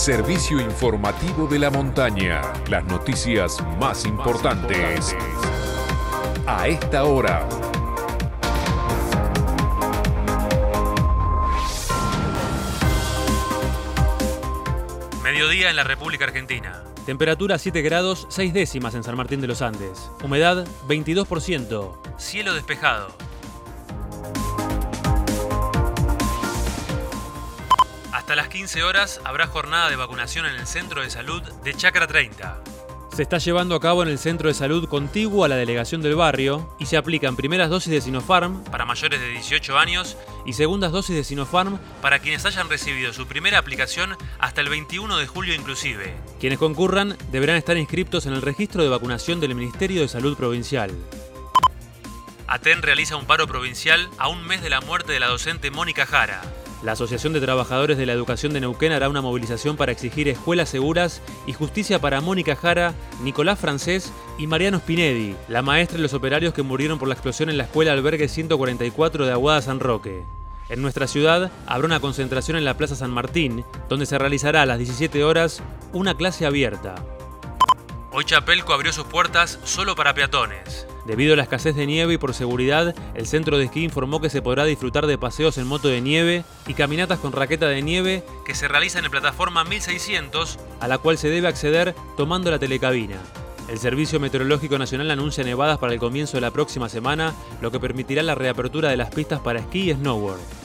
servicio informativo de la montaña. Las noticias más importantes a esta hora. Mediodía en la República Argentina. Temperatura 7 grados 6 décimas en San Martín de los Andes. Humedad 22%. Cielo despejado. Hasta las 15 horas habrá jornada de vacunación en el Centro de Salud de Chacra 30. Se está llevando a cabo en el centro de salud contiguo a la delegación del barrio y se aplican primeras dosis de Sinopharm para mayores de 18 años y segundas dosis de Sinopharm para quienes hayan recibido su primera aplicación hasta el 21 de julio inclusive. Quienes concurran deberán estar inscritos en el registro de vacunación del Ministerio de Salud Provincial. ATEN realiza un paro provincial a un mes de la muerte de la docente Mónica Jara. La Asociación de Trabajadores de la Educación de Neuquén hará una movilización para exigir escuelas seguras y justicia para Mónica Jara, Nicolás Francés y Mariano Spinedi, la maestra y los operarios que murieron por la explosión en la escuela albergue 144 de Aguada San Roque. En nuestra ciudad habrá una concentración en la Plaza San Martín, donde se realizará a las 17 horas una clase abierta. Hoy Chapelco abrió sus puertas solo para peatones. Debido a la escasez de nieve y por seguridad, el centro de esquí informó que se podrá disfrutar de paseos en moto de nieve y caminatas con raqueta de nieve que se realizan en plataforma 1600, a la cual se debe acceder tomando la telecabina. El Servicio Meteorológico Nacional anuncia nevadas para el comienzo de la próxima semana, lo que permitirá la reapertura de las pistas para esquí y snowboard.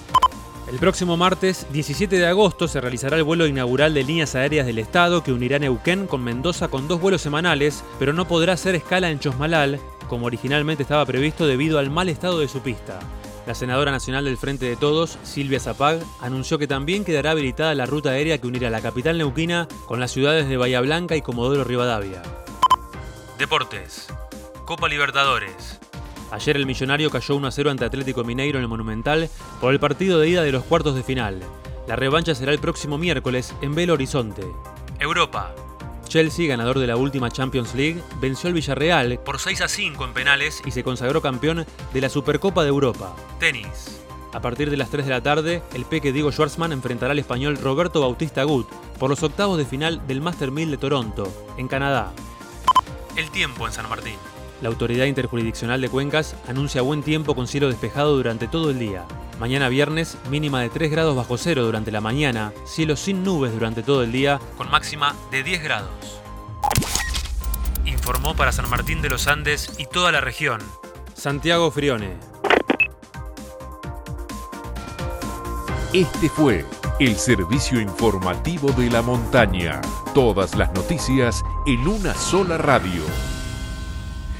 El próximo martes 17 de agosto se realizará el vuelo inaugural de líneas aéreas del Estado que unirá Neuquén con Mendoza con dos vuelos semanales, pero no podrá hacer escala en Chosmalal, como originalmente estaba previsto debido al mal estado de su pista. La senadora nacional del Frente de Todos, Silvia Zapag, anunció que también quedará habilitada la ruta aérea que unirá la capital neuquina con las ciudades de Bahía Blanca y Comodoro Rivadavia. Deportes. Copa Libertadores. Ayer el millonario cayó 1 a 0 ante Atlético Mineiro en el Monumental por el partido de ida de los cuartos de final. La revancha será el próximo miércoles en Belo Horizonte. Europa. Chelsea, ganador de la última Champions League, venció al Villarreal por 6 a 5 en penales y se consagró campeón de la Supercopa de Europa. Tenis. A partir de las 3 de la tarde, el peque Diego Schwartzman enfrentará al español Roberto Bautista Gut por los octavos de final del Master 1000 de Toronto, en Canadá. El tiempo en San Martín. La Autoridad Interjurisdiccional de Cuencas anuncia buen tiempo con cielo despejado durante todo el día. Mañana viernes, mínima de 3 grados bajo cero durante la mañana, cielo sin nubes durante todo el día, con máxima de 10 grados. Informó para San Martín de los Andes y toda la región. Santiago Frione. Este fue el servicio informativo de la montaña. Todas las noticias en una sola radio.